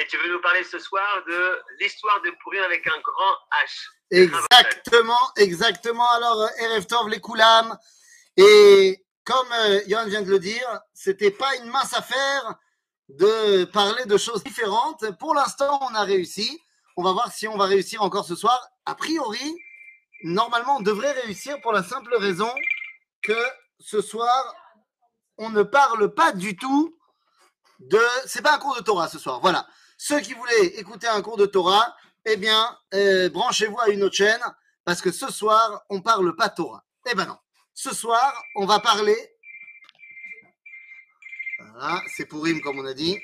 Et tu veux nous parler ce soir de l'histoire de Purim avec un grand H. Exactement, exactement. Alors, Erev Tov, les Koulam. Et comme euh, Yann vient de le dire, c'était pas une mince affaire de parler de choses différentes. Pour l'instant, on a réussi. On va voir si on va réussir encore ce soir. A priori, normalement, on devrait réussir pour la simple raison que ce soir, on ne parle pas du tout de. C'est pas un cours de Torah ce soir. Voilà. Ceux qui voulaient écouter un cours de Torah, eh bien, euh, branchez-vous à une autre chaîne parce que ce soir, on parle pas Torah. Eh ben non. Ce soir, on va parler. Voilà, c'est pour comme on a dit.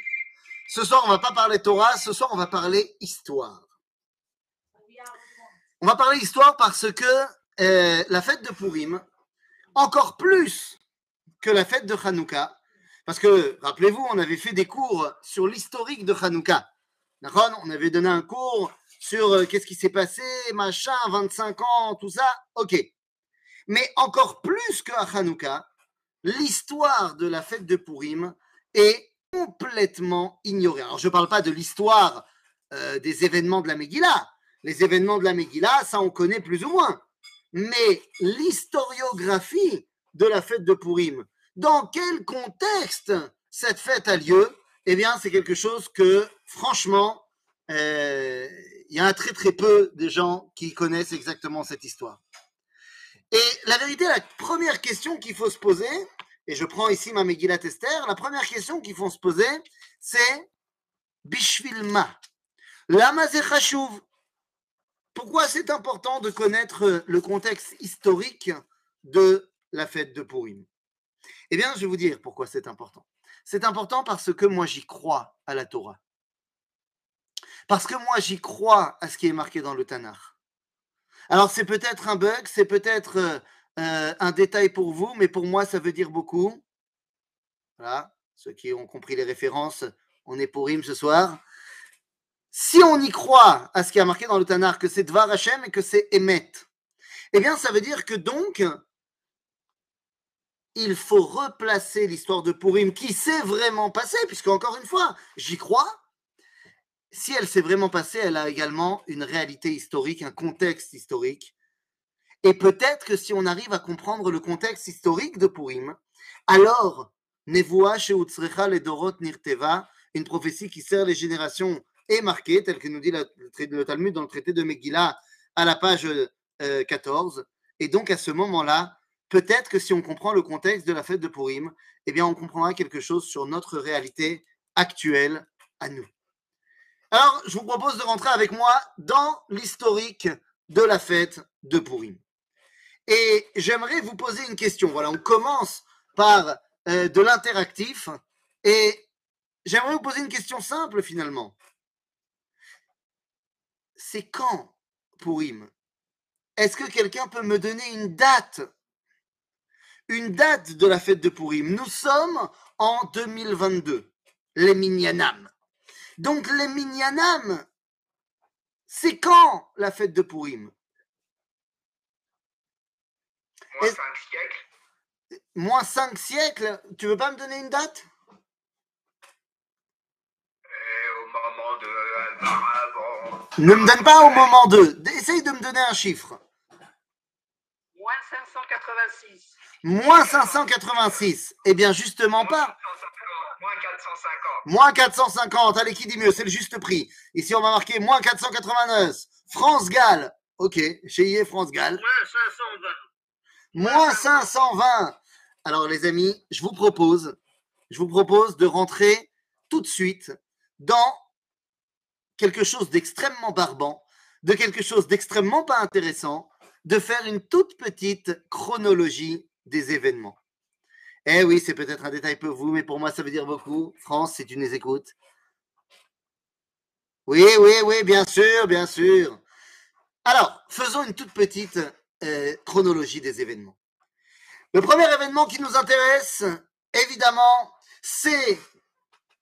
Ce soir, on va pas parler Torah. Ce soir, on va parler histoire. On va parler histoire parce que euh, la fête de Purim, encore plus que la fête de Hanouka, parce que, rappelez-vous, on avait fait des cours sur l'historique de Hanouka. On avait donné un cours sur euh, qu'est-ce qui s'est passé, machin, 25 ans, tout ça. Ok. Mais encore plus que à Hanouka, l'histoire de la fête de Purim est complètement ignorée. Alors, je ne parle pas de l'histoire euh, des événements de la Megillah. Les événements de la Megillah, ça, on connaît plus ou moins. Mais l'historiographie de la fête de Purim, dans quel contexte cette fête a lieu, eh bien, c'est quelque chose que, franchement, euh, il y a très très peu de gens qui connaissent exactement cette histoire. Et la vérité, la première question qu'il faut se poser, et je prends ici ma Megillat Esther, la première question qu'il faut se poser, c'est Bishvilma. Lama Pourquoi c'est important de connaître le contexte historique de la fête de Purim? Eh bien, je vais vous dire pourquoi c'est important. C'est important parce que moi, j'y crois à la Torah. Parce que moi, j'y crois à ce qui est marqué dans le Tanakh. Alors, c'est peut-être un bug, c'est peut-être euh, euh, un détail pour vous, mais pour moi, ça veut dire beaucoup. Voilà, ceux qui ont compris les références, on est pour rime ce soir. Si on y croit à ce qui est marqué dans le Tanakh, que c'est Dvar Hashem et que c'est Emet, eh bien, ça veut dire que donc, il faut replacer l'histoire de Purim qui s'est vraiment passée, puisque encore une fois, j'y crois, si elle s'est vraiment passée, elle a également une réalité historique, un contexte historique. Et peut-être que si on arrive à comprendre le contexte historique de Purim, alors, Nevoa Sheutzrecha le Dorot Nirteva, une prophétie qui sert les générations, est marquée, telle que nous dit le Talmud dans le traité de Megillah à la page 14. Euh, Et donc, à ce moment-là, peut-être que si on comprend le contexte de la fête de Purim, eh bien, on comprendra quelque chose sur notre réalité actuelle à nous. Alors, je vous propose de rentrer avec moi dans l'historique de la fête de Purim. Et j'aimerais vous poser une question. Voilà, on commence par euh, de l'interactif et j'aimerais vous poser une question simple finalement. C'est quand Purim? Est-ce que quelqu'un peut me donner une date Une date de la fête de Purim. Nous sommes en 2022, les Minyanam. Donc les Minyanam, c'est quand la fête de Purim? Moins cinq siècles. Moins cinq siècles? Tu veux pas me donner une date? Au moment de... Ne me donne pas au moment de. Essaye de me donner un chiffre. Moins 586. Moins 586. Eh bien, justement pas. Moins 450. Moins 450. Allez, qui dit mieux? C'est le juste prix. Ici, on va marquer moins 489. France-Galles. Ok, chez France-Galles. Moins 520. Moins 520. Alors, les amis, je vous propose, je vous propose de rentrer tout de suite dans quelque chose d'extrêmement barbant, de quelque chose d'extrêmement pas intéressant, de faire une toute petite chronologie des événements. Eh oui, c'est peut-être un détail pour vous, mais pour moi, ça veut dire beaucoup. France, si tu nous écoutes. Oui, oui, oui, bien sûr, bien sûr. Alors, faisons une toute petite euh, chronologie des événements. Le premier événement qui nous intéresse, évidemment, c'est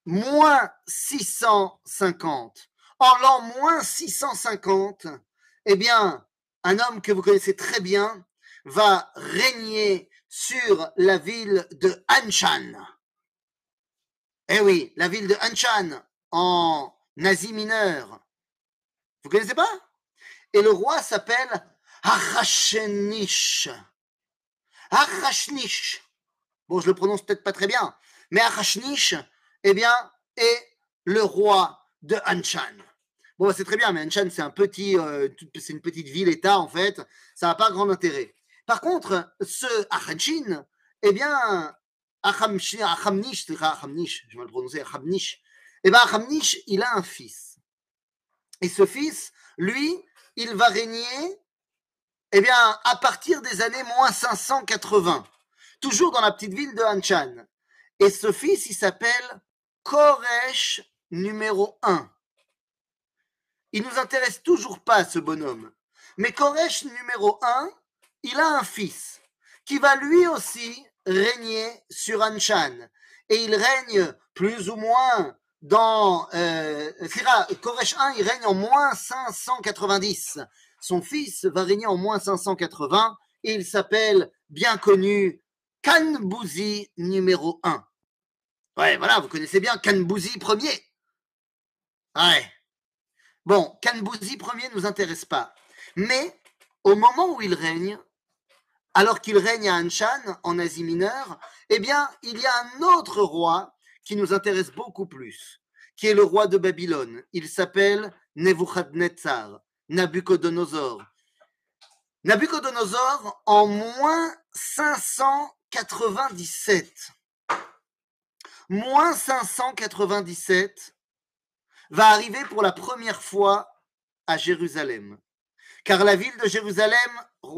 moins 650. En l'an moins 650, eh bien, un homme que vous connaissez très bien va régner sur la ville de Anshan. Eh oui, la ville de Anshan en nazi mineur. Vous connaissez pas? Et le roi s'appelle Arachenish. Arachnish. Bon, je le prononce peut-être pas très bien, mais Arachnish, eh bien, est le roi de Anshan. Bon, c'est très bien, mais Anshan, c'est un petit, euh, c'est une petite ville-État, en fait. Ça n'a pas grand intérêt. Par contre, ce Achanchin, eh bien, Achamnish, Achamnish, je vais le prononcer, Achamnish, eh bien, Achamnish, il a un fils. Et ce fils, lui, il va régner, eh bien, à partir des années moins 580, toujours dans la petite ville de Hanchan. Et ce fils, il s'appelle Koresh numéro 1. Il nous intéresse toujours pas, ce bonhomme. Mais Koresh numéro 1, il a un fils qui va lui aussi régner sur Anshan. Et il règne plus ou moins dans... Euh, Koresh 1, il règne en moins 590. Son fils va régner en moins 580 et il s'appelle, bien connu, Kanbouzi numéro 1. Ouais, voilà, vous connaissez bien Kanbouzi premier. Ouais. Bon, Kanbouzi premier ne nous intéresse pas. Mais au moment où il règne, alors qu'il règne à Anshan, en Asie mineure, eh bien, il y a un autre roi qui nous intéresse beaucoup plus, qui est le roi de Babylone. Il s'appelle Nebuchadnezzar, Nabucodonosor. Nabucodonosor, en moins 597, moins 597, va arriver pour la première fois à Jérusalem. Car la ville de Jérusalem,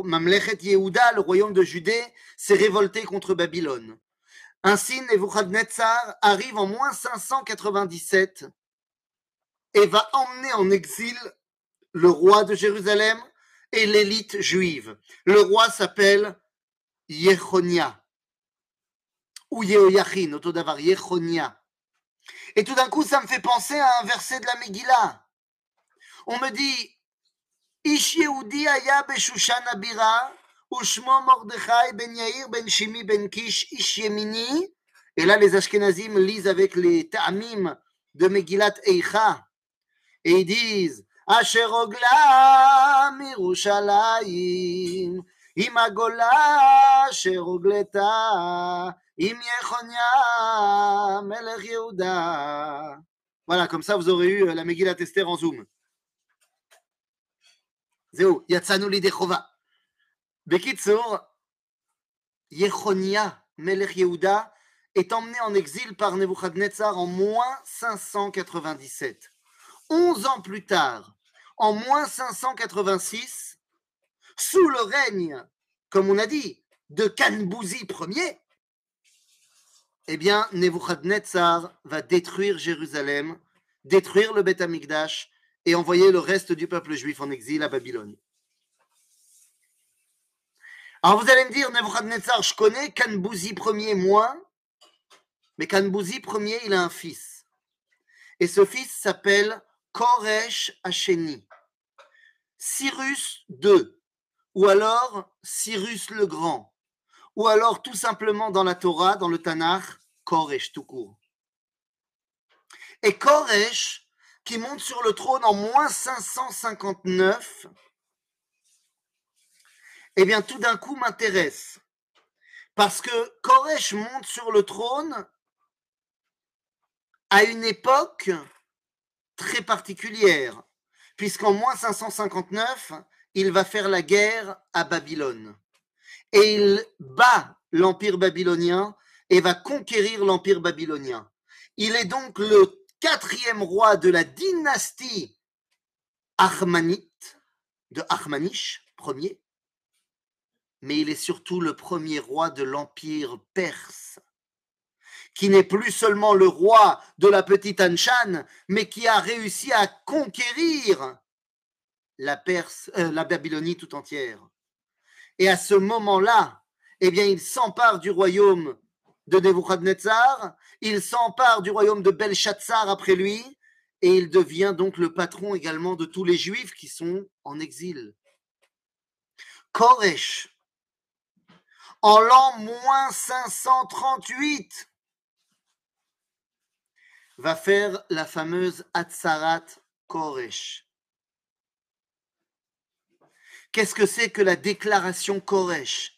Mamlechet Yehuda, le royaume de Judée, s'est révolté contre Babylone. Ainsi, Nebuchadnezzar arrive en moins 597 et va emmener en exil le roi de Jérusalem et l'élite juive. Le roi s'appelle Yechonia ou Yehoyachin, autodavar, Yechonia. Et tout d'un coup, ça me fait penser à un verset de la Megillah. On me dit Et là, les Ashkenazim lisent avec les ta'amim de Megillat Eicha. Et ils disent. Voilà, comme ça, vous aurez eu la Megillat Esther en zoom. זהו, יצאנו לידי חובה. בקיצור, Yechonia, Melech Yehuda, est emmené en exil par Nebuchadnezzar en moins 597. Onze ans plus tard, en moins 586, sous le règne, comme on a dit, de Kanbouzi Ier, eh bien, Nebuchadnezzar va détruire Jérusalem, détruire le Beth Amikdash et envoyer le reste du peuple juif en exil à Babylone. Alors vous allez me dire, Nebuchadnezzar, je connais, Kanbouzi Ier moins, mais Kanbouzi Ier, il a un fils. Et ce fils s'appelle Koresh Hacheni. Cyrus II, ou alors Cyrus le Grand, ou alors tout simplement dans la Torah, dans le Tanakh, Koresh tout court. Et Koresh, qui monte sur le trône en moins 559, eh bien tout d'un coup m'intéresse. Parce que Koresh monte sur le trône à une époque très particulière, puisqu'en moins 559, il va faire la guerre à Babylone. Et il bat l'empire babylonien et va conquérir l'empire babylonien. Il est donc le quatrième roi de la dynastie Achmanite, de Achmanish, premier, mais il est surtout le premier roi de l'empire perse, qui n'est plus seulement le roi de la petite Anshan, mais qui a réussi à conquérir la Perse, euh, la Babylonie tout entière. Et à ce moment-là, eh bien, il s'empare du royaume de Nebuchadnezzar, il s'empare du royaume de Belshazzar après lui, et il devient donc le patron également de tous les juifs qui sont en exil. Koresh, en l'an moins 538, va faire la fameuse Atzarat Koresh. Qu'est-ce que c'est que la déclaration Koresh?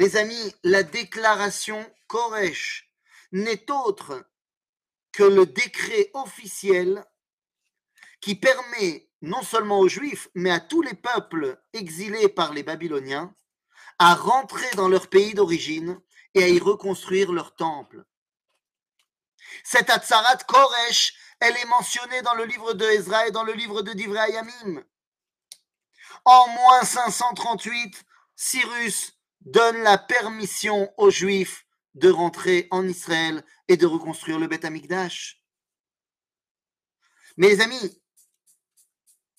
Les amis, la déclaration Koresh n'est autre que le décret officiel qui permet non seulement aux Juifs, mais à tous les peuples exilés par les Babyloniens à rentrer dans leur pays d'origine et à y reconstruire leur temple. Cette Atzarat Koresh, elle est mentionnée dans le livre de Ezra et dans le livre de Divrei. En moins 538, Cyrus donne la permission aux Juifs de rentrer en Israël et de reconstruire le Beth Amikdash. Mais amis,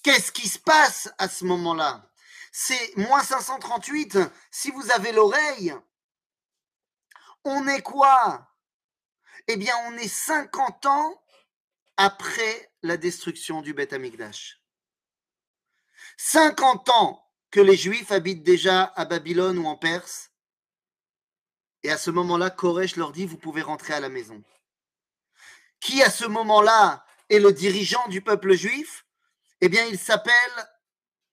qu'est-ce qui se passe à ce moment-là? C'est moins 538, si vous avez l'oreille, on est quoi? Eh bien, on est 50 ans après la destruction du Beth Amikdash. 50 ans que les Juifs habitent déjà à Babylone ou en Perse. Et à ce moment-là, Koresh leur dit, vous pouvez rentrer à la maison. Qui à ce moment-là est le dirigeant du peuple juif? Eh bien, il s'appelle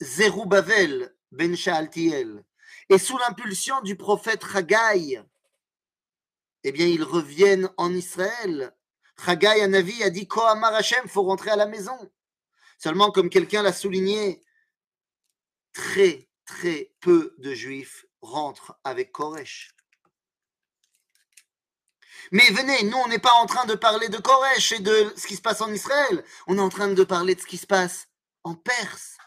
Zerubbabel ben Shaaltiel. Et sous l'impulsion du prophète Haggai, eh bien, ils reviennent en Israël. Haggai, un avis, a dit Kohamar Hashem, faut rentrer à la maison. Seulement, comme quelqu'un l'a souligné, très, très peu de juifs rentrent avec Koresh. Mais venez, nous, on n'est pas en train de parler de Koresh et de ce qui se passe en Israël. On est en train de parler de ce qui se passe en Perse.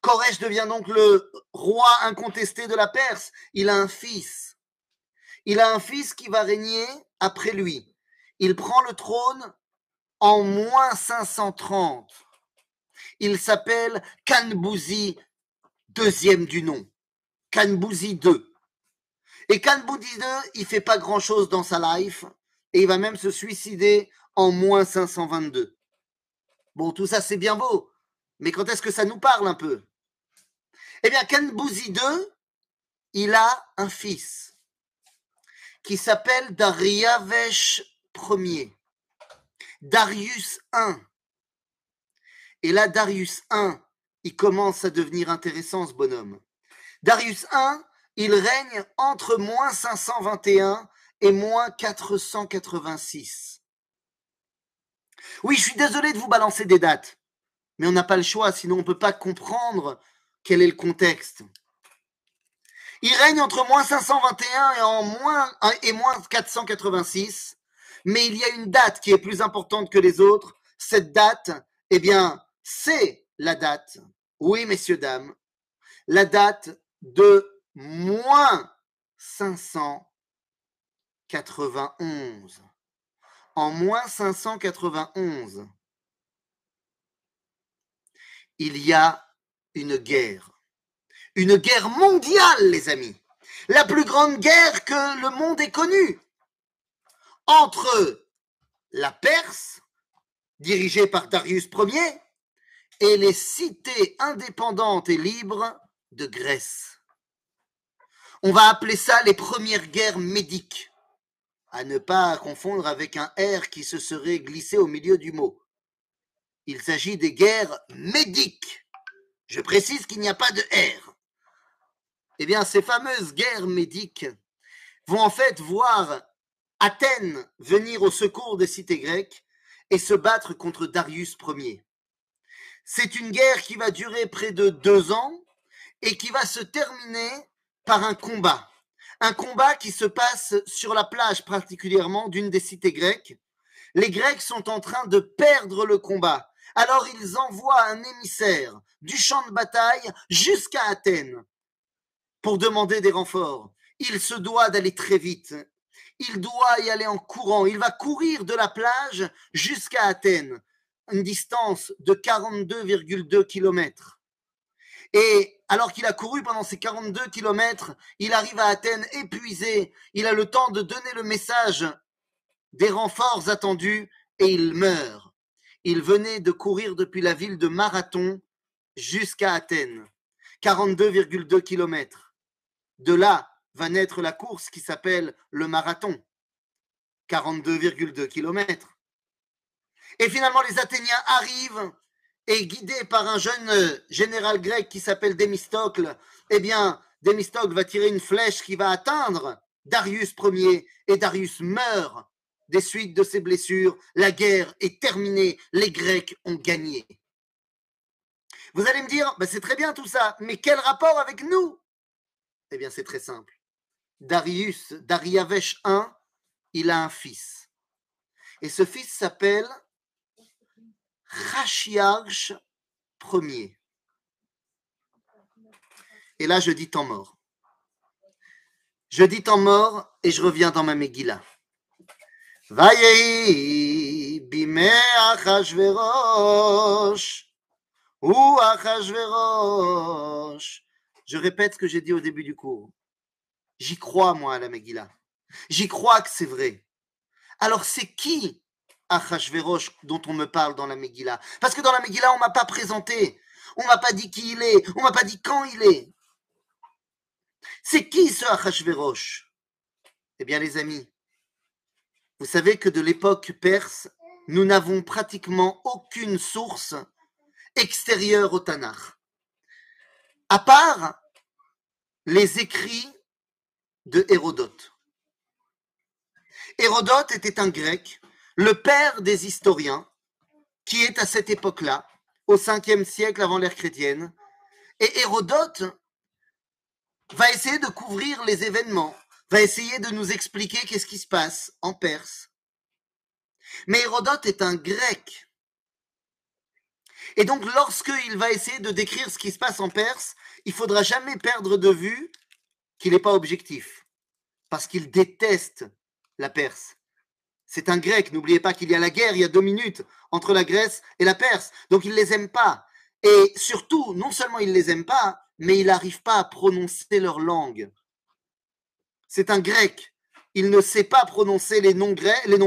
Koresh devient donc le roi incontesté de la Perse. Il a un fils. Il a un fils qui va régner après lui. Il prend le trône en moins 530. Il s'appelle Kanbouzi, deuxième du nom. Kanbouzi II. Et Kanbouzi II, il fait pas grand chose dans sa life et il va même se suicider en moins 522. Bon, tout ça c'est bien beau, mais quand est-ce que ça nous parle un peu? Eh bien, Kanbouzi II, il a un fils qui s'appelle Dariavesh Ier, Darius I. Et là, Darius I, il commence à devenir intéressant ce bonhomme. Darius I, il règne entre moins 521 et moins 486. Oui, je suis désolé de vous balancer des dates, mais on n'a pas le choix, sinon on ne peut pas comprendre quel est le contexte. Il règne entre moins 521 et, en moins, et moins 486, mais il y a une date qui est plus importante que les autres. Cette date, eh bien, c'est la date, oui messieurs, dames, la date de moins 591. En moins 591, il y a une guerre. Une guerre mondiale, les amis. La plus grande guerre que le monde ait connue. Entre la Perse, dirigée par Darius Ier, et les cités indépendantes et libres de Grèce. On va appeler ça les premières guerres médiques, à ne pas confondre avec un R qui se serait glissé au milieu du mot. Il s'agit des guerres médiques. Je précise qu'il n'y a pas de R. Eh bien, ces fameuses guerres médiques vont en fait voir Athènes venir au secours des cités grecques et se battre contre Darius Ier. C'est une guerre qui va durer près de deux ans et qui va se terminer par un combat. Un combat qui se passe sur la plage particulièrement d'une des cités grecques. Les Grecs sont en train de perdre le combat. Alors ils envoient un émissaire du champ de bataille jusqu'à Athènes pour demander des renforts. Il se doit d'aller très vite. Il doit y aller en courant. Il va courir de la plage jusqu'à Athènes une distance de 42,2 km. Et alors qu'il a couru pendant ces 42 km, il arrive à Athènes épuisé. Il a le temps de donner le message des renforts attendus et il meurt. Il venait de courir depuis la ville de Marathon jusqu'à Athènes. 42,2 km. De là va naître la course qui s'appelle le marathon. 42,2 km. Et finalement, les Athéniens arrivent et guidés par un jeune général grec qui s'appelle Démistocle, eh bien, Démistocle va tirer une flèche qui va atteindre Darius Ier et Darius meurt des suites de ses blessures. La guerre est terminée, les Grecs ont gagné. Vous allez me dire, ben c'est très bien tout ça, mais quel rapport avec nous? Eh bien, c'est très simple. Darius, Dariavesh I, il a un fils. Et ce fils s'appelle Rachiarch Ier. Et là, je dis temps mort. Je dis temps mort et je reviens dans ma Megillah. Vayehi bime achashverosh ou achashverosh. Je répète ce que j'ai dit au début du cours. J'y crois, moi, à la Megillah. J'y crois que c'est vrai. Alors, c'est qui Achashverosh dont on me parle dans la Megillah Parce que dans la Megillah, on m'a pas présenté. On m'a pas dit qui il est. On m'a pas dit quand il est. C'est qui ce Achashverosh? Eh bien, les amis, vous savez que de l'époque perse, nous n'avons pratiquement aucune source extérieure au Tanakh. À part les écrits de Hérodote. Hérodote était un grec, le père des historiens, qui est à cette époque-là, au 5e siècle avant l'ère chrétienne. Et Hérodote va essayer de couvrir les événements, va essayer de nous expliquer qu'est-ce qui se passe en Perse. Mais Hérodote est un grec. Et donc, lorsqu'il va essayer de décrire ce qui se passe en Perse, il faudra jamais perdre de vue qu'il n'est pas objectif. Parce qu'il déteste la Perse. C'est un grec. N'oubliez pas qu'il y a la guerre il y a deux minutes entre la Grèce et la Perse. Donc, il ne les aime pas. Et surtout, non seulement il ne les aime pas, mais il n'arrive pas à prononcer leur langue. C'est un grec. Il ne sait pas prononcer les noms,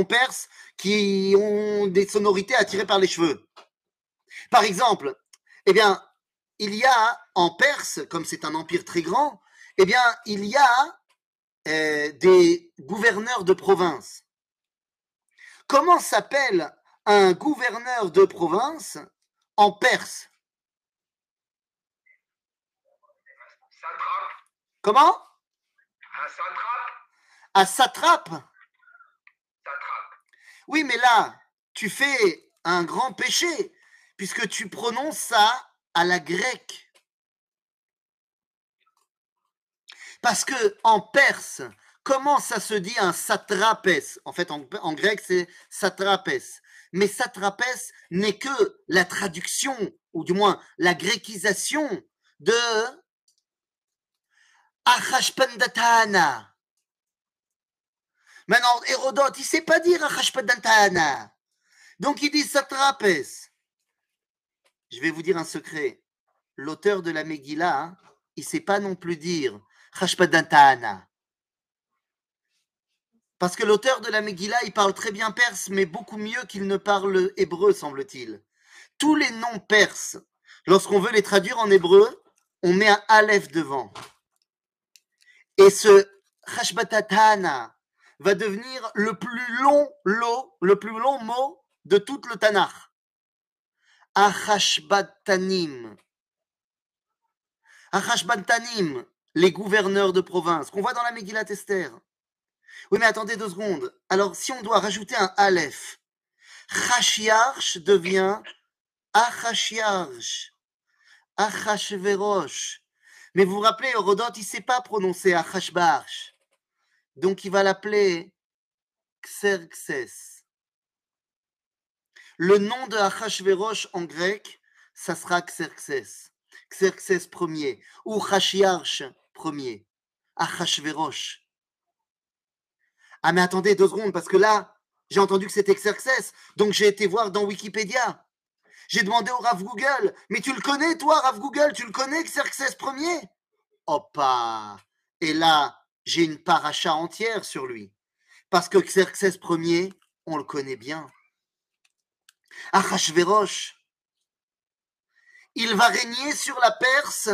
perses qui ont des sonorités attirées par les cheveux. Par exemple, eh bien, il y a en Perse, comme c'est un empire très grand, eh bien, il y a euh, des gouverneurs de province. Comment s'appelle un gouverneur de province en Perse? Comment? Un satrape. Un satrape Satrape. Oui, mais là, tu fais un grand péché, puisque tu prononces ça à la grecque. Parce que en perse, comment ça se dit un satrapes En fait, en, grec, c'est satrapes. Mais satrapes n'est que la traduction, ou du moins la gréquisation de Achashpandatana. Maintenant, Hérodote, il ne sait pas dire Achashpandatana. Donc il dit satrapes. Je vais vous dire un secret. L'auteur de la Megillah, hein, il ne sait pas non plus dire Chashpadantana. Parce que l'auteur de la Megillah, il parle très bien perse, mais beaucoup mieux qu'il ne parle hébreu, semble-t-il. Tous les noms perses, lorsqu'on veut les traduire en hébreu, on met un aleph devant. Et ce Hashbatatana va devenir le plus long lot, le plus long mot de tout le Tanakh. Achashbatanim. Achashbatanim, les gouverneurs de province, qu'on voit dans la Megillat Esther. Oui, mais attendez deux secondes. Alors, si on doit rajouter un Aleph, Chashiarch devient Achashiarch, Achashverosh. Mais vous vous rappelez, Hérodote, il ne sait pas prononcer Achashbarch. Donc, il va l'appeler Xerxes. Le nom de Achashverosh en grec, ça sera Xerxes. Xerxes Ier ou Chashiarch Ier. Achashverosh. Ah, mais attendez deux secondes, parce que là, j'ai entendu que c'était Xerxes, donc j'ai été voir dans Wikipédia. J'ai demandé au Rav Google, mais tu le connais, toi, Rav Google, tu le connais, Xerxes Ier Hoppa Et là, j'ai une paracha entière sur lui. Parce que Xerxes Ier, on le connaît bien. Achashverosh, il va régner sur la Perse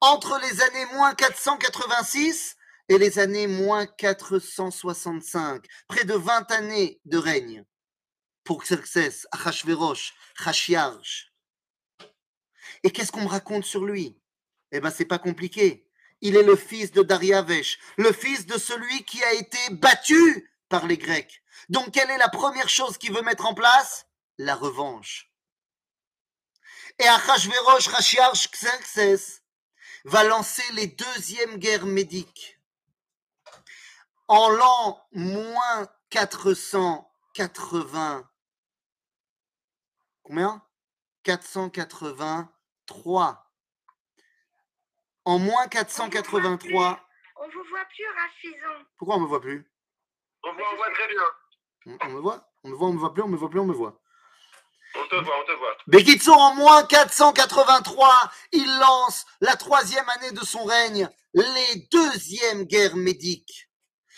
entre les années moins 486 et les années moins 465, près de 20 années de règne. pour Xerxès, Achashverosh, Chashiarch. Et qu'est-ce qu'on me raconte sur lui? Eh bien, c'est pas compliqué. Il est le fils de Dariavesh, le fils de celui qui a été battu par les Grecs. Donc, quelle est la première chose qu'il veut mettre en place? La revanche. Et Achashverosh, Chashiarch, Xerxès va lancer les deuxièmes guerres médiques. En l'an moins 480, combien? 483. En moins 483. On vous voit plus, Rafizon. Pourquoi on me voit plus? On on voit très bien. on, on me voit? On me voit, on me voit plus, on me voit plus, on me voit. On te voit, on te voit. Bekitso, en moins 483, il lance la troisième année de son règne, les deuxièmes guerres médiques.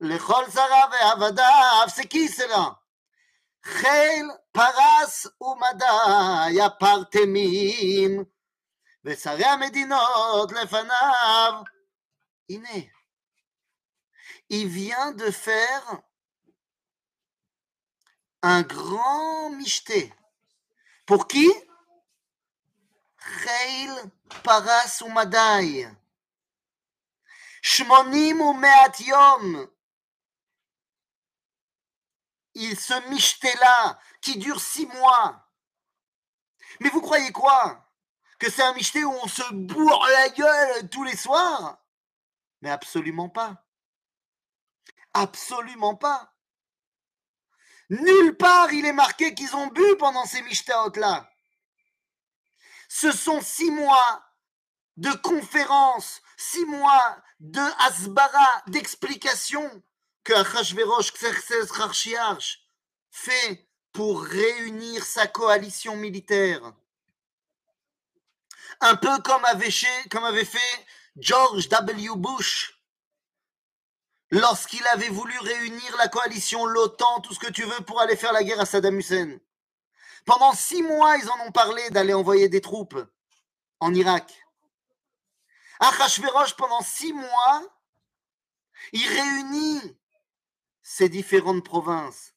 לכל שריו ועבדיו סקיסרה חיל פרס ומדי הפרטמים ושרי המדינות לפניו. הנה, il vient de faire un grand michté. Pour qui חיל פרס ומדי. שמונים ומעט יום. Il se michté là, qui dure six mois. Mais vous croyez quoi? Que c'est un michté où on se bourre la gueule tous les soirs? Mais absolument pas. Absolument pas. Nulle part il est marqué qu'ils ont bu pendant ces michtaot-là. Ce sont six mois de conférences, six mois de asbara, d'explications que Achashverosh Xerxes Rarshiarch fait pour réunir sa coalition militaire. Un peu comme avait, comme avait fait George W. Bush lorsqu'il avait voulu réunir la coalition, l'OTAN, tout ce que tu veux pour aller faire la guerre à Saddam Hussein. Pendant six mois, ils en ont parlé d'aller envoyer des troupes en Irak. Achashverosh, pendant six mois, il réunit ces différentes provinces.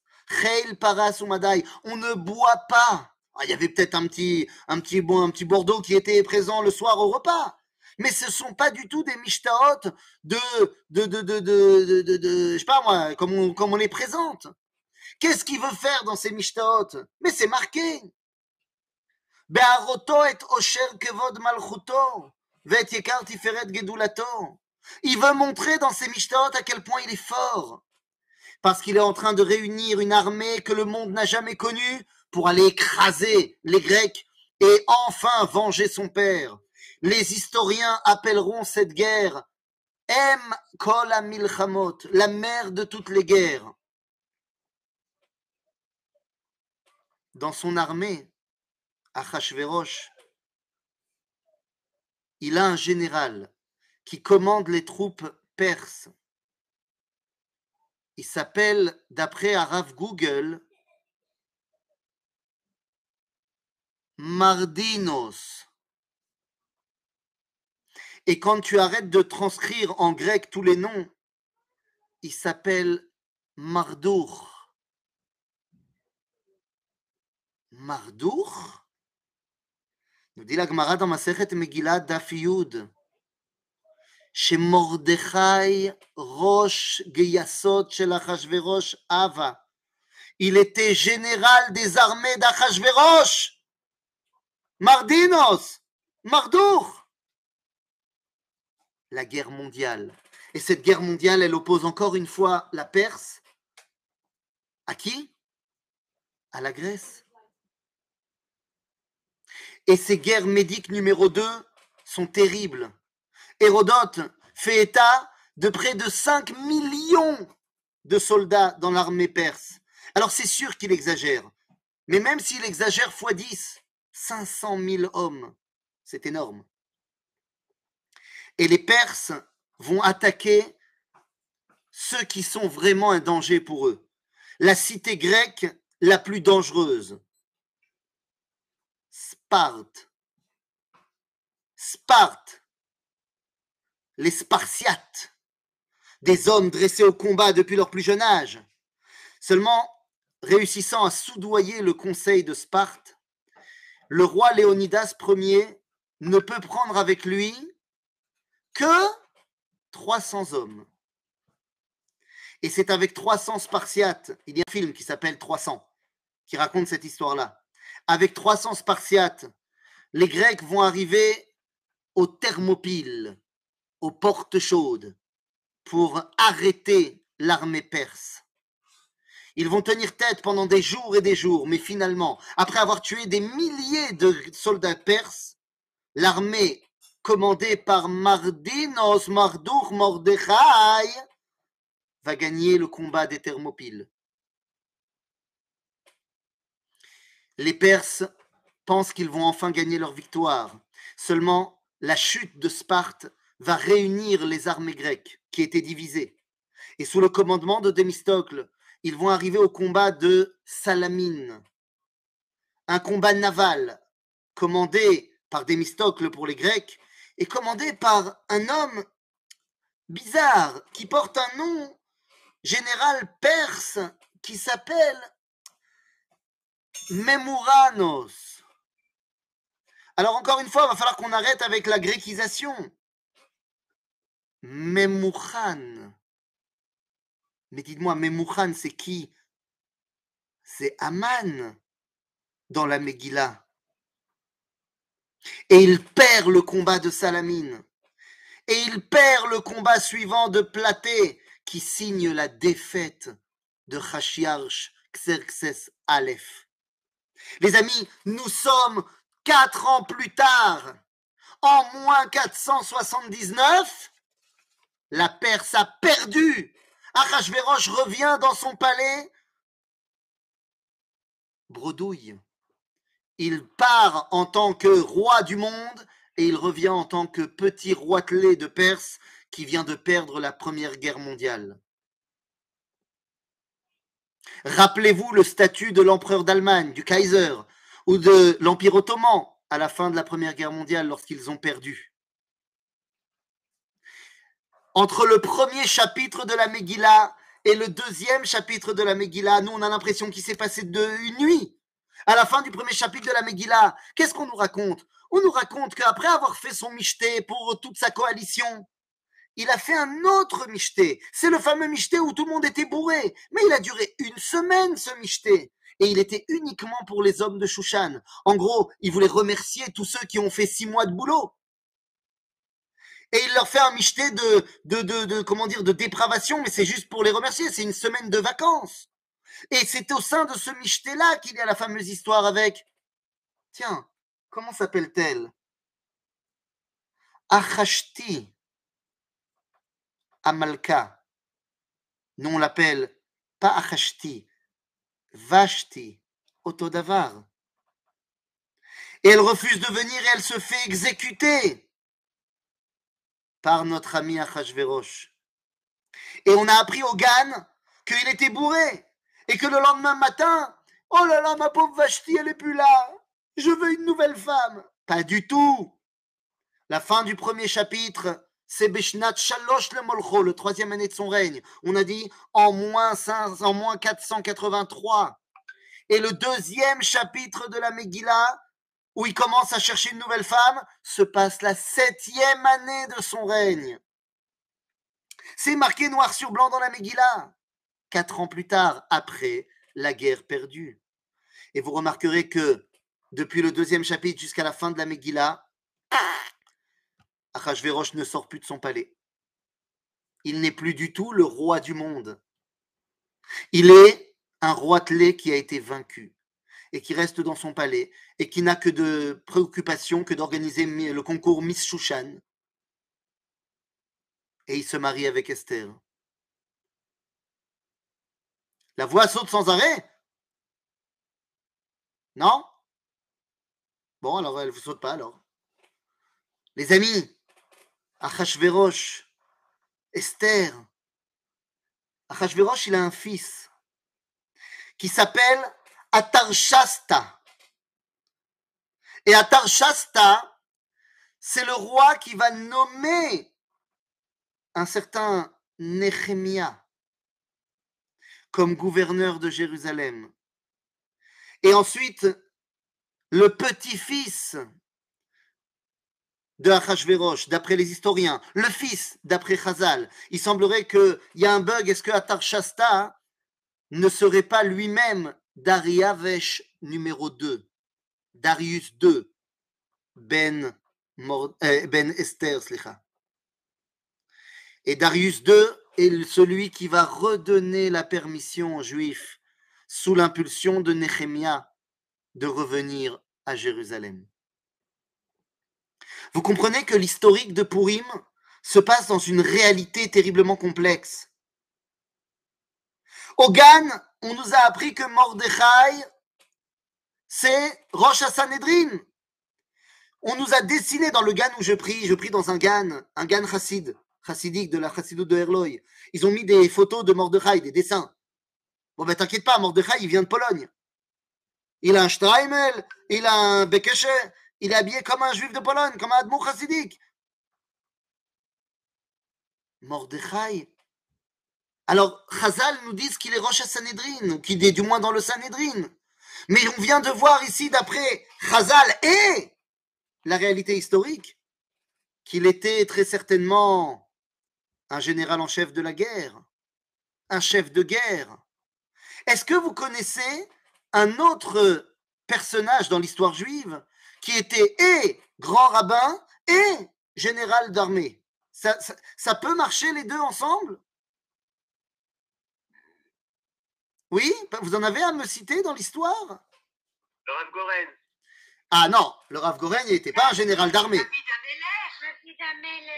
On ne boit pas. Ah, il y avait peut-être un petit, un, petit, bon, un petit Bordeaux qui était présent le soir au repas. Mais ce ne sont pas du tout des mishtaot de, de, de, de, de, je sais pas moi, comme on, comme on les présente. Qu'est-ce qu'il veut faire dans ces mishtaot? Mais c'est marqué. Be'aroto et osher kevod malchuto, ve'et yekar tiferet. Il veut montrer dans ces mishtaot à quel point il est fort. Parce qu'il est en train de réunir une armée que le monde n'a jamais connue pour aller écraser les Grecs et enfin venger son père. Les historiens appelleront cette guerre Em Kol Milchamot, la mère de toutes les guerres. Dans son armée, Achashverosh, il a un général qui commande les troupes perses. Il s'appelle, d'après Arav Google, Mardinos. Et quand tu arrêtes de transcrire en grec tous les noms, il s'appelle Mardour. Mardour? Nous dit la Gemara dans Megillah Shemordechai Rosh Geyasot Chez Achashverosh Ava. Il était général des armées d'Achashverosh. Mardinos, Mardour. La guerre mondiale. Et cette guerre mondiale, elle oppose encore une fois la Perse à qui? À la Grèce. Et ces guerres médiques numéro 2 sont terribles Hérodote fait état de près de 5 millions de soldats dans l'armée perse. Alors c'est sûr qu'il exagère. Mais même s'il exagère x 10, 500 000 hommes, c'est énorme. Et les Perses vont attaquer ceux qui sont vraiment un danger pour eux. La cité grecque la plus dangereuse. Sparte. Sparte. Les Spartiates. Des hommes dressés au combat depuis leur plus jeune âge. Seulement, réussissant à soudoyer le conseil de Sparte, le roi Léonidas Ier ne peut prendre avec lui que 300 hommes. Et c'est avec 300 Spartiates, il y a un film qui s'appelle 300, qui raconte cette histoire-là. Avec 300 Spartiates, les Grecs vont arriver aux Thermopyles, aux portes chaudes, pour arrêter l'armée perse. Ils vont tenir tête pendant des jours et des jours, mais finalement, après avoir tué des milliers de soldats perses, l'armée commandée par Mardinos Marduk Mordechai va gagner le combat des Thermopyles. Les Perses pensent qu'ils vont enfin gagner leur victoire. Seulement, la chute de Sparte va réunir les armées grecques qui étaient divisées. Et sous le commandement de Démistocle, ils vont arriver au combat de Salamine, un combat naval commandé par Démistocle pour les Grecs et commandé par un homme bizarre qui porte un nom général perse qui s'appelle Memouranos. Alors encore une fois, il va falloir qu'on arrête avec la grécisation. Memouchan. Mais dites-moi, Memouchan, c'est qui? C'est Aman dans la Megillah. Et il perd le combat de Salamine. Et il perd le combat suivant de Platé, qui signe la défaite de Hachiarch Xerxes Aleph. Les amis, nous sommes quatre ans plus tard, en moins 479, la Perse a perdu Achashverosh revient dans son palais. Bredouille. Il part en tant que roi du monde et il revient en tant que petit roitelet de Perse qui vient de perdre la Première Guerre mondiale. Rappelez-vous le statut de l'empereur d'Allemagne, du Kaiser, ou de l'Empire ottoman à la fin de la Première Guerre mondiale lorsqu'ils ont perdu entre le premier chapitre de la Megillah et le deuxième chapitre de la Megillah, nous, on a l'impression qu'il s'est passé de une nuit. À la fin du premier chapitre de la Megillah, qu'est-ce qu'on nous raconte? On nous raconte qu'après avoir fait son michté pour toute sa coalition, il a fait un autre michté. C'est le fameux michté où tout le monde était bourré. Mais il a duré une semaine, ce michté. Et il était uniquement pour les hommes de Shushan. En gros, il voulait remercier tous ceux qui ont fait six mois de boulot et il leur fait un michté de, de, de, dépravation, mais c'est juste pour les remercier, c'est une semaine de vacances. Et c'est au sein de ce michté-là qu'il y a la fameuse histoire avec, tiens, comment s'appelle-t-elle? Achashti Amalka. Nous, on l'appelle pas Achashti, Vashti, Otodavar. Et elle refuse de venir et elle se fait exécuter par notre ami Achashverosh. Et on a appris au Gan qu'il était bourré et que le lendemain matin, oh là là, ma pauvre Vashti, elle est plus là. Je veux une nouvelle femme. Pas du tout. La fin du premier chapitre, c'est Beshnat Shalosh le Molcho, le troisième année de son règne. On a dit en moins, 5, en moins 483. Et le deuxième chapitre de la Megillah, où il commence à chercher une nouvelle femme, se passe la septième année de son règne. C'est marqué noir sur blanc dans la Megillah. Quatre ans plus tard, après la guerre perdue. Et vous remarquerez que depuis le deuxième chapitre jusqu'à la fin de la Megillah, Achashverosh ne sort plus de son palais. Il n'est plus du tout le roi du monde. Il est un roitelet qui a été vaincu et qui reste dans son palais et qui n'a que de préoccupation que d'organiser le concours Miss Shushan. Et il se marie avec Esther. La voix saute sans arrêt. Non? Bon, alors elle ne vous saute pas alors. Les amis, Achashverosh, Esther, Achashverosh, il a un fils qui s'appelle Atarshasta. Et Atarshasta, c'est le roi qui va nommer un certain Nehemia comme gouverneur de Jérusalem. Et ensuite, le petit-fils de Achashverosh, d'après les historiens, le fils d'après Chazal. Il semblerait qu'il y a un bug. Est-ce que Atarshasta ne serait pas lui-même Dariavesh numéro 2, Darius 2, Ben, euh, ben Esther, Et Darius 2 est celui qui va redonner la permission aux Juifs, sous l'impulsion de Nehemia, de revenir à Jérusalem. Vous comprenez que l'historique de Purim se passe dans une réalité terriblement complexe. Au Gan, on nous a appris que Mordechai, c'est Rosh Hassanedrin. On nous a dessiné dans le Gan où je prie, je prie dans un Gan, un Gan chassid, chassidique de la chassidou de Herloy. Ils ont mis des photos de Mordechai, des dessins. Bon ben t'inquiète pas, Mordechai, il vient de Pologne. Il a un Streimel, il a un Bekeshe, il est habillé comme un juif de Pologne, comme un Admou chassidique. Mordechai. Alors, Chazal nous dit qu'il est Roche à Sanhedrin, ou qu'il est du moins dans le Sanhedrin. Mais on vient de voir ici, d'après Chazal et la réalité historique, qu'il était très certainement un général en chef de la guerre, un chef de guerre. Est-ce que vous connaissez un autre personnage dans l'histoire juive qui était et grand rabbin et général d'armée? Ça, peut marcher les deux ensemble? Oui Vous en avez à me citer dans l'histoire? Le Rav Goren. Ah non, le Rav Goren, il n'était pas un général d'armée. David Ameller.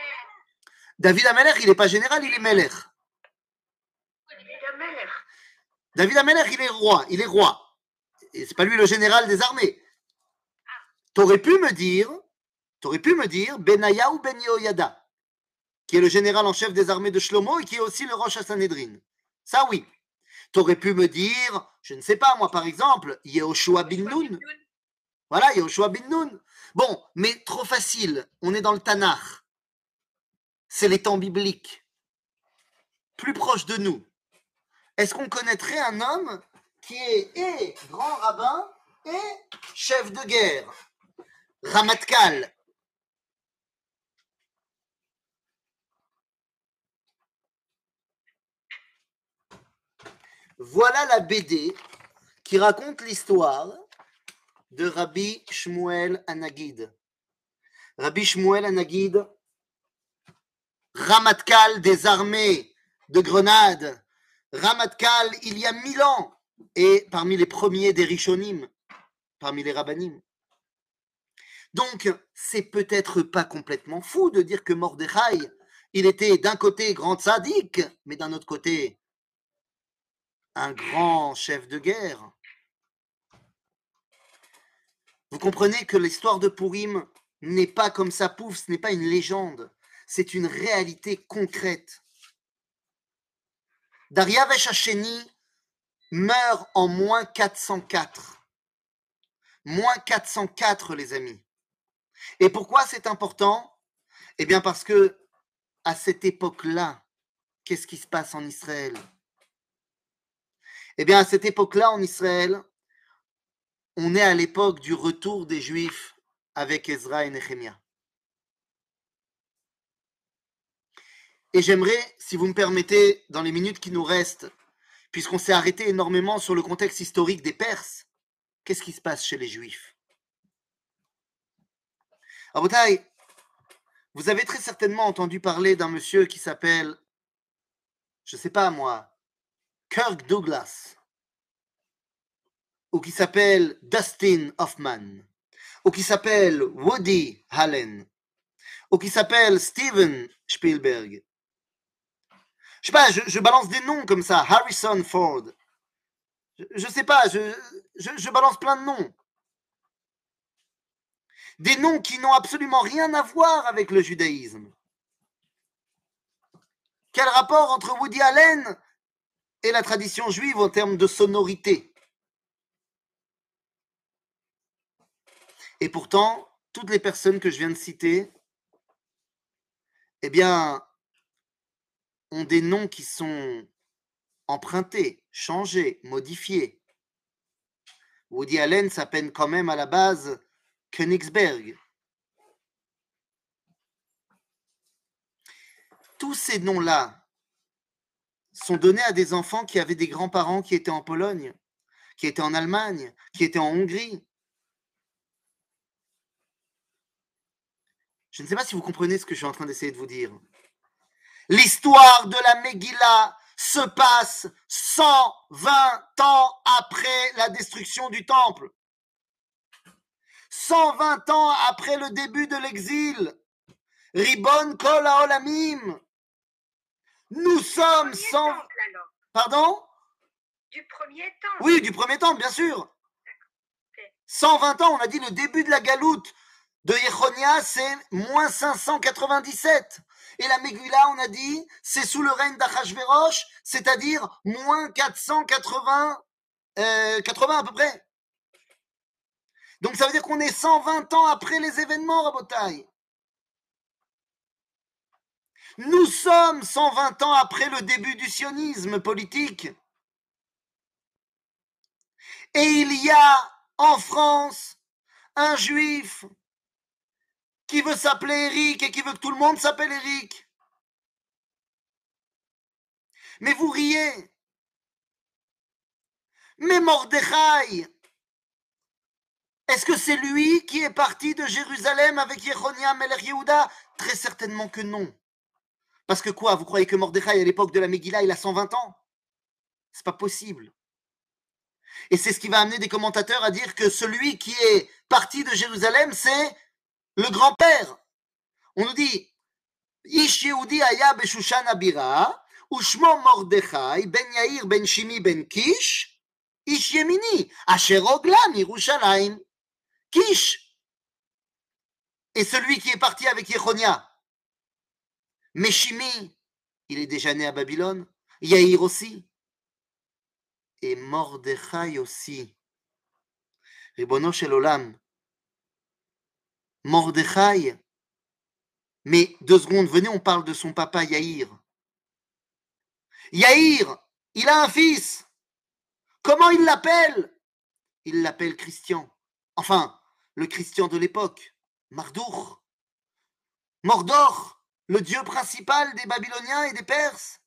David Ameller, il n'est pas général, il est Meller. David Ameller. David Ameller, il est roi, il est roi. Et c'est pas lui le général des armées. T'aurais pu me dire, t'aurais pu me dire Benaya ou Ben Yehoyada, qui est le général en chef des armées de Shlomo et qui est aussi le Rosh Hassanedrin. Ça oui. T'aurais pu me dire, je ne sais pas moi par exemple, Yehoshua bin Nun. Voilà, Yehoshua bin Nun. Bon, mais trop facile. On est dans le Tanakh. C'est les temps bibliques. Plus proche de nous. Est-ce qu'on connaîtrait un homme qui est et grand rabbin et chef de guerre? Ramatkal. Voilà la BD qui raconte l'histoire de Rabbi Shmuel Anagid. Rabbi Shmuel Anagid, Ramatkal des armées de Grenade, Ramatkal il y a mille ans, et parmi les premiers des Rishonim, parmi les Rabbanim. Donc, c'est peut-être pas complètement fou de dire que Mordechai, il était d'un côté grand sadique, mais d'un autre côté un grand chef de guerre. Vous comprenez que l'histoire de Purim n'est pas comme ça, pouf, ce n'est pas une légende, c'est une réalité concrète. Dariavesh Hacheni meurt en moins 404. Moins 404, les amis. Et pourquoi c'est important? Eh bien parce que à cette époque-là, qu'est-ce qui se passe en Israël? Eh bien à cette époque-là en Israël, on est à l'époque du retour des Juifs avec Ezra et Nehemiah. Et j'aimerais, si vous me permettez, dans les minutes qui nous restent, puisqu'on s'est arrêté énormément sur le contexte historique des Perses, qu'est-ce qui se passe chez les Juifs? Abotai, vous avez très certainement entendu parler d'un monsieur qui s'appelle, je ne sais pas moi, Kirk Douglas, ou qui s'appelle Dustin Hoffman, ou qui s'appelle Woody Allen, ou qui s'appelle Steven Spielberg. Je sais pas, je, balance des noms comme ça, Harrison Ford. Je, ne sais pas, je, je balance plein de noms. des noms qui n'ont absolument rien à voir avec le judaïsme. Quel rapport entre Woody Allen et la tradition juive en termes de sonorité Et pourtant, toutes les personnes que je viens de citer, eh bien, ont des noms qui sont empruntés, changés, modifiés. Woody Allen s'appelle quand même à la base Königsberg. Tous ces noms-là sont donnés à des enfants qui avaient des grands-parents qui étaient en Pologne, qui étaient en Allemagne, qui étaient en Hongrie. Je ne sais pas si vous comprenez ce que je suis en train d'essayer de vous dire. L'histoire de la Megillah se passe 120 ans après la destruction du temple. 120 ans après le début de l'exil. Ribon kol. Nous sommes Premier 100... temple, alors. Pardon? Du premier temps. Oui, du premier temple, bien sûr. 120 ans, on a dit le début de la galoute de Yechonia, c'est moins 597. Et la Megillah, on a dit, c'est sous le règne d'Achashverosh, c'est-à-dire moins 480, euh, 80 à peu près. Donc ça veut dire qu'on est 120 ans après les événements, Rabotai. Nous sommes 120 ans après le début du sionisme politique. Et il y a en France un juif qui veut s'appeler Eric et qui veut que tout le monde s'appelle Eric. Mais vous riez. Mais Mordechai, est-ce que c'est lui qui est parti de Jérusalem avec Yechonia Melech Yehuda? Très certainement que non. Parce que quoi Vous croyez que Mordechai, à l'époque de la Megillah, il a 120 ans? C'est pas possible. Et c'est ce qui va amener des commentateurs à dire que celui qui est parti de Jérusalem, c'est le grand-père. On nous dit Ish Yehudi aya beshushan ushmo Mordechai, ben Yair, ben Shimi, ben Kish, Ish Yemini, asher. Kish. Et celui qui est parti avec Yechonia. Mais Shimi, il est déjà né à Babylone. Yair aussi. Et Mordechai aussi. Ribono shel olam. Mordechai. Mais deux secondes, venez, on parle de son papa Yair. Yair, il a un fils. Comment il l'appelle? Il l'appelle Christian. Enfin, le Christian de l'époque, Mardour. Mordor, le dieu principal des Babyloniens et des Perses.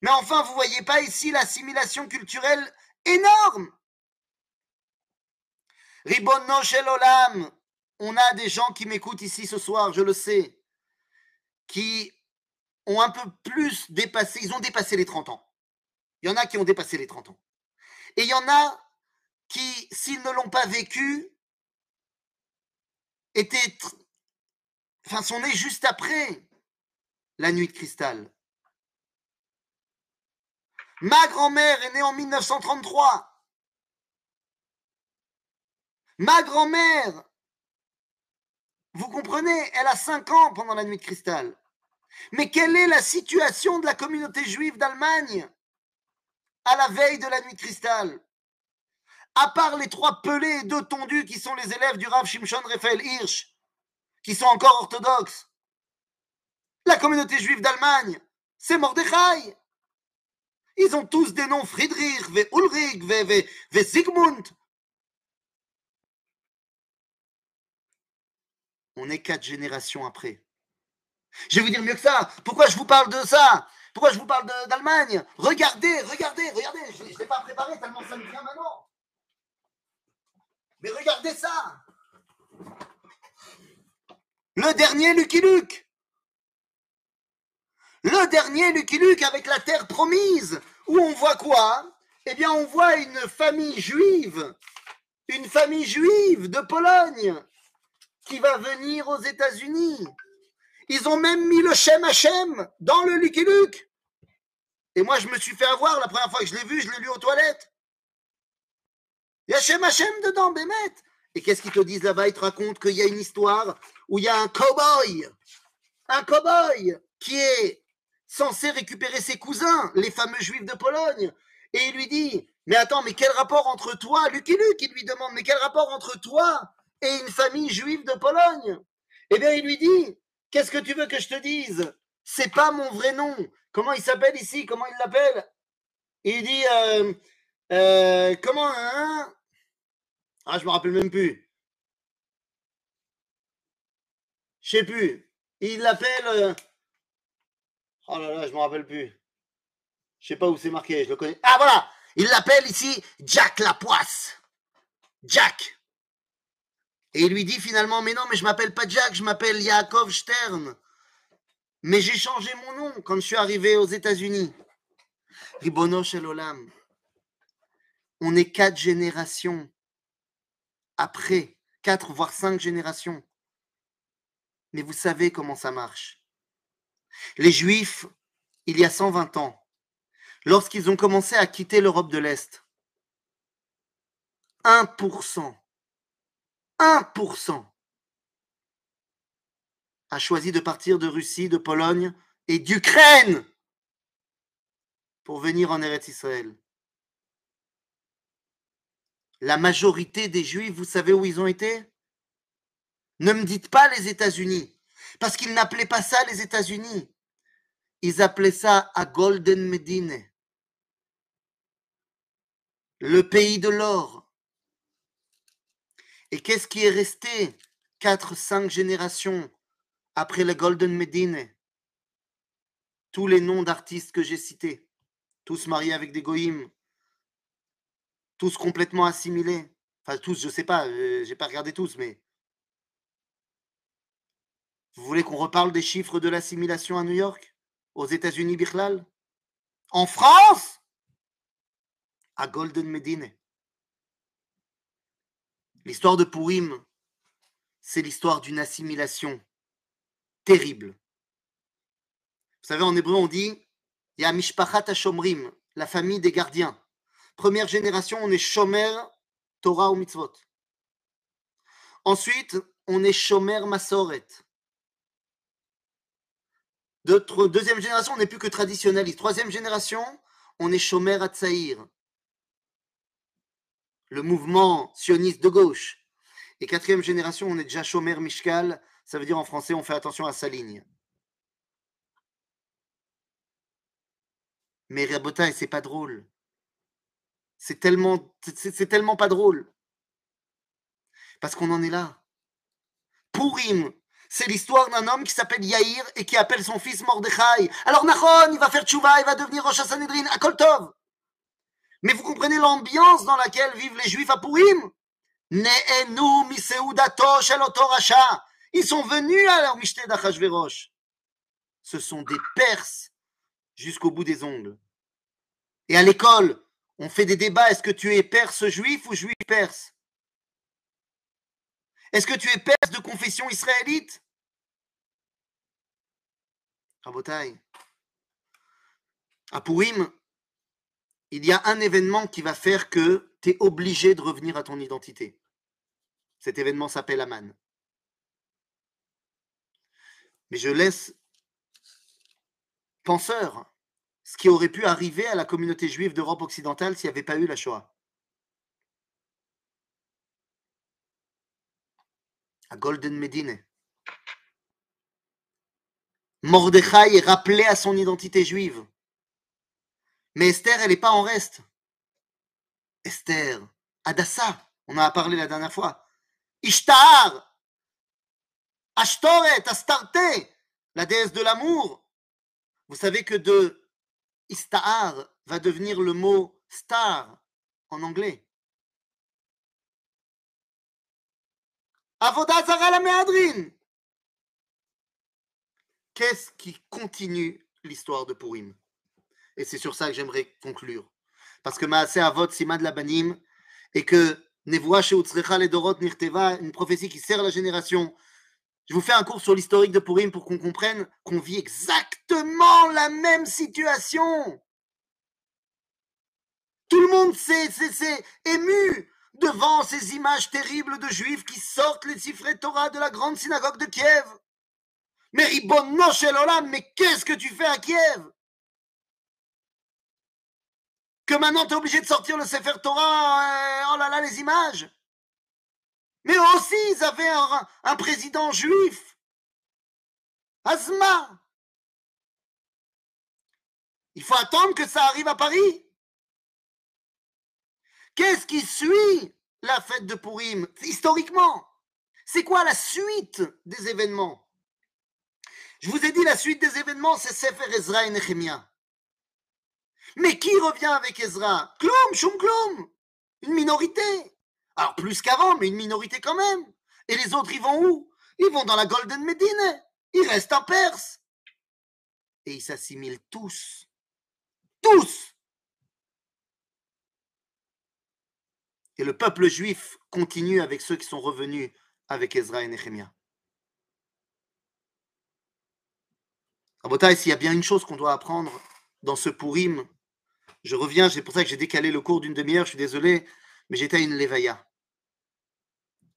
Mais enfin, vous voyez pas ici l'assimilation culturelle énorme Ribono shel olam. On a des gens qui m'écoutent ici ce soir, je le sais, qui ont un peu plus dépassé, ils ont dépassé les 30 ans. Il y en a qui ont dépassé les 30 ans. Et il y en a qui, s'ils ne l'ont pas vécu, étaient, enfin, sont nés juste après la nuit de cristal. Ma grand-mère est née en 1933. Ma grand-mère, vous comprenez, elle a 5 ans pendant la nuit de cristal. Mais quelle est la situation de la communauté juive d'Allemagne à la veille de la nuit de cristal? À part les trois pelés et deux tondus qui sont les élèves du Rav Shimshon Raphaël Hirsch, qui sont encore orthodoxes, la communauté juive d'Allemagne, c'est Mordechai. Ils ont tous des noms Friedrich, ve Ulrich, ve, ve, ve Sigmund. On est quatre générations après. Je vais vous dire mieux que ça. Pourquoi je vous parle de ça? Pourquoi je vous parle d'Allemagne? Regardez, regardez, regardez. Je ne l'ai pas préparé tellement ça me vient maintenant. Mais regardez ça. Le dernier Lucky Luke. Le dernier Lucky Luke avec la terre promise. Où on voit quoi? Eh bien, on voit une famille juive. Une famille juive de Pologne qui va venir aux États-Unis. Ils ont même mis le Shem Hashem dans le Lucky Luke. Et moi, je me suis fait avoir la première fois que je l'ai vu, je l'ai lu aux toilettes. Il y a Shem Hashem dedans, Bémet. Et qu'est-ce qu'ils te disent là-bas? Ils te racontent qu'il y a une histoire où il y a un cow-boy, un cow-boy qui est censé récupérer ses cousins, les fameux juifs de Pologne. Et il lui dit, mais attends, mais quel rapport entre toi, Lucky Luke, il lui demande, mais quel rapport entre toi et une famille juive de Pologne? Eh bien, il lui dit, qu'est-ce que tu veux que je te dise? C'est pas mon vrai nom. Comment il s'appelle ici? Comment il l'appelle? Il dit, euh, euh, comment hein Ah, je me rappelle même plus. Je sais plus. Il l'appelle. euh, Oh là là, je me rappelle plus. Je sais pas où c'est marqué, je le connais. Ah voilà Il l'appelle ici Jack Lapoisse. Jack. Et il lui dit finalement, mais non, mais je m'appelle pas Jack, je m'appelle Yaakov Stern. Mais j'ai changé mon nom quand je suis arrivé aux États-Unis. Ribono Olam. On est quatre générations après, quatre voire cinq générations. Mais vous savez comment ça marche. Les Juifs, il y a 120 ans, lorsqu'ils ont commencé à quitter l'Europe de l'Est, 1%, 1% a choisi de partir de Russie, de Pologne et d'Ukraine pour venir en Eretz Israël. La majorité des Juifs, vous savez où ils ont été? Ne me dites pas les États-Unis, parce qu'ils n'appelaient pas ça les États-Unis. Ils appelaient ça à Golden Medine, le pays de l'or. Et qu'est-ce qui est resté quatre, cinq générations après le Golden Medine? Tous les noms d'artistes que j'ai cités, tous mariés avec des goïms, tous complètement assimilés. Enfin, tous, je sais pas, euh, j'ai pas regardé tous, mais. Vous voulez qu'on reparle des chiffres de l'assimilation à New York? Aux États-Unis, Bichlal En France? À Golden Medine. L'histoire de Purim, c'est l'histoire d'une assimilation terrible. Vous savez, en hébreu, on dit il y a Mishpachat Hashomrim, la famille des gardiens. Première génération, on est Shomer, Torah ou Mitzvot. Ensuite, on est Shomer Masoret. Deuxième génération, on n'est plus que traditionnaliste. Troisième génération, on est Shomer Hatzaïr. Le mouvement sioniste de gauche. Et quatrième génération, on est déjà Shomer Mishkal. Ça veut dire en français, on fait attention à sa ligne. Mais Rabotai, c'est pas drôle. C'est tellement, pas drôle. Parce qu'on en est là. Pourim, c'est l'histoire d'un homme qui s'appelle Yaïr et qui appelle son fils Mordechai. Alors Nachon, il va faire tchouva, il va devenir Rosh Hashanedrin à Koltov. Mais vous comprenez l'ambiance dans laquelle vivent les Juifs à Pourim? Ils sont venus à leur Mishté d'Achashverosh. Ce sont des Perses jusqu'au bout des ongles. Et à l'école, on fait des débats. Est-ce que tu es perse juif ou juif perse? Est-ce que tu es perse de confession israélite? Rabotai. À Purim, il y a un événement qui va faire que tu es obligé de revenir à ton identité. Cet événement s'appelle Aman. Mais je laisse penseur ce qui aurait pu arriver à la communauté juive d'Europe occidentale s'il n'y avait pas eu la Shoah. À Golden Medine. Mordechai est rappelé à son identité juive. Mais Esther, elle n'est pas en reste. Esther, Adassa, on en a parlé la dernière fois. Ishtar, Ashtoret, Astarte, la déesse de l'amour. Vous savez que de Istahar va devenir le mot star en anglais. Avodah Zarah la Méadrine. Qu'est-ce qui continue l'histoire de Purim? Et c'est sur ça que j'aimerais conclure. Parce que Maaseh Avot Simad Labanim et que Nevoa Sheutzrecha Ledorot Nirteva, une prophétie qui sert la génération. Je vous fais un cours sur l'historique de Purim pour qu'on comprenne qu'on vit exactement la même situation. Tout le monde s'est ému devant ces images terribles de juifs qui sortent les de Torah de la grande synagogue de Kiev. Mais Ribono Olam, mais qu'est-ce que tu fais à Kiev? Que maintenant tu es obligé de sortir le Sefer Torah, euh, oh là là, les images? Mais aussi, ils avaient un, président juif. Asma. Il faut attendre que ça arrive à Paris. Qu'est-ce qui suit la fête de Purim historiquement? C'est quoi la suite des événements? Je vous ai dit la suite des événements, c'est Sefer Ezra et Nehemiah. Mais qui revient avec Ezra? Klum, Shum Klum Une minorité. Alors plus qu'avant, mais une minorité quand même. Et les autres, ils vont où? Ils vont dans la Golden Medine. Ils restent en Perse. Et ils s'assimilent tous. Tous Et le peuple juif continue avec ceux qui sont revenus avec Ezra et Nehemiah. Abotai, s'il y a bien une chose qu'on doit apprendre dans ce Purim, je reviens, c'est pour ça que j'ai décalé le cours d'une demi-heure, je suis désolé, mais j'étais à une Levaya.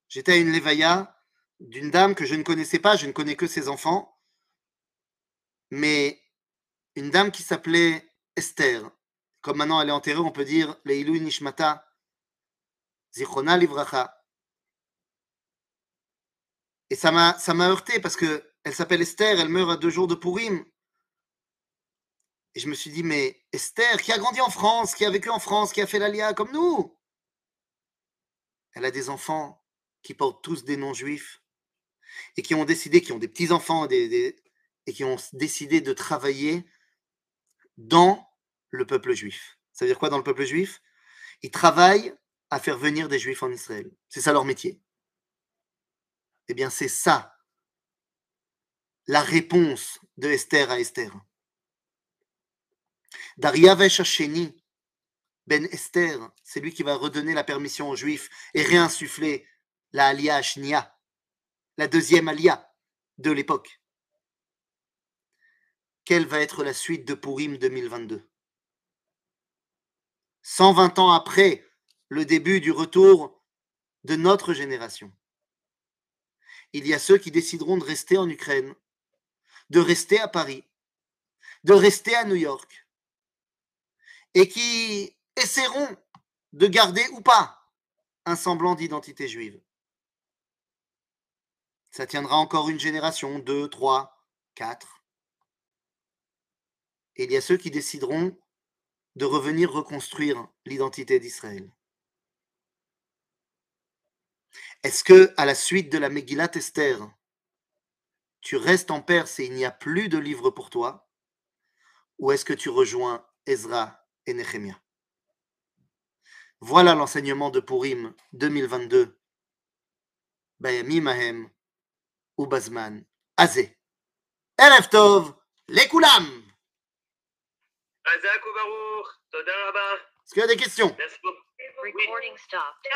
J'étais à une Levaya d'une dame que je ne connaissais pas, je ne connais que ses enfants, mais une dame qui s'appelait Esther. Comme maintenant elle est enterrée, on peut dire Leilou Nishmata, Zichrona Livracha. Et ça m'a, ça m'a heurté parce que elle s'appelle Esther, elle meurt à deux jours de Purim. Et je me suis dit, mais Esther, qui a grandi en France, qui a vécu en France, qui a fait l'Alia comme nous, elle a des enfants qui portent tous des noms juifs et qui ont décidé, qui ont des petits-enfants et qui ont décidé de travailler dans le peuple juif. Ça veut dire quoi dans le peuple juif? Ils travaillent à faire venir des juifs en Israël. C'est ça leur métier. Eh bien, c'est ça la réponse de Esther à Esther. Ben Esther, c'est lui qui va redonner la permission aux Juifs et réinsuffler la Aliyah Ashnia, la deuxième Aliyah de l'époque. Quelle va être la suite de Purim 2022 120 ans après le début du retour de notre génération. Il y a ceux qui décideront de rester en Ukraine, de rester à Paris, de rester à New York, et qui essaieront de garder ou pas un semblant d'identité juive. Ça tiendra encore une génération, deux, trois, quatre. Il y a ceux qui décideront de revenir reconstruire l'identité d'Israël. Est-ce que, à la suite de la Megillat Esther, tu restes en Perse et il n'y a plus de livre pour toi? Ou est-ce que tu rejoins Ezra et Nehemiah Voilà l'enseignement de Purim 2022. Bayami Mahem ou Bazman Azé. Erev Tov, Lekulam Est-ce qu'il y a des questions? Merci beaucoup. Recording stopped.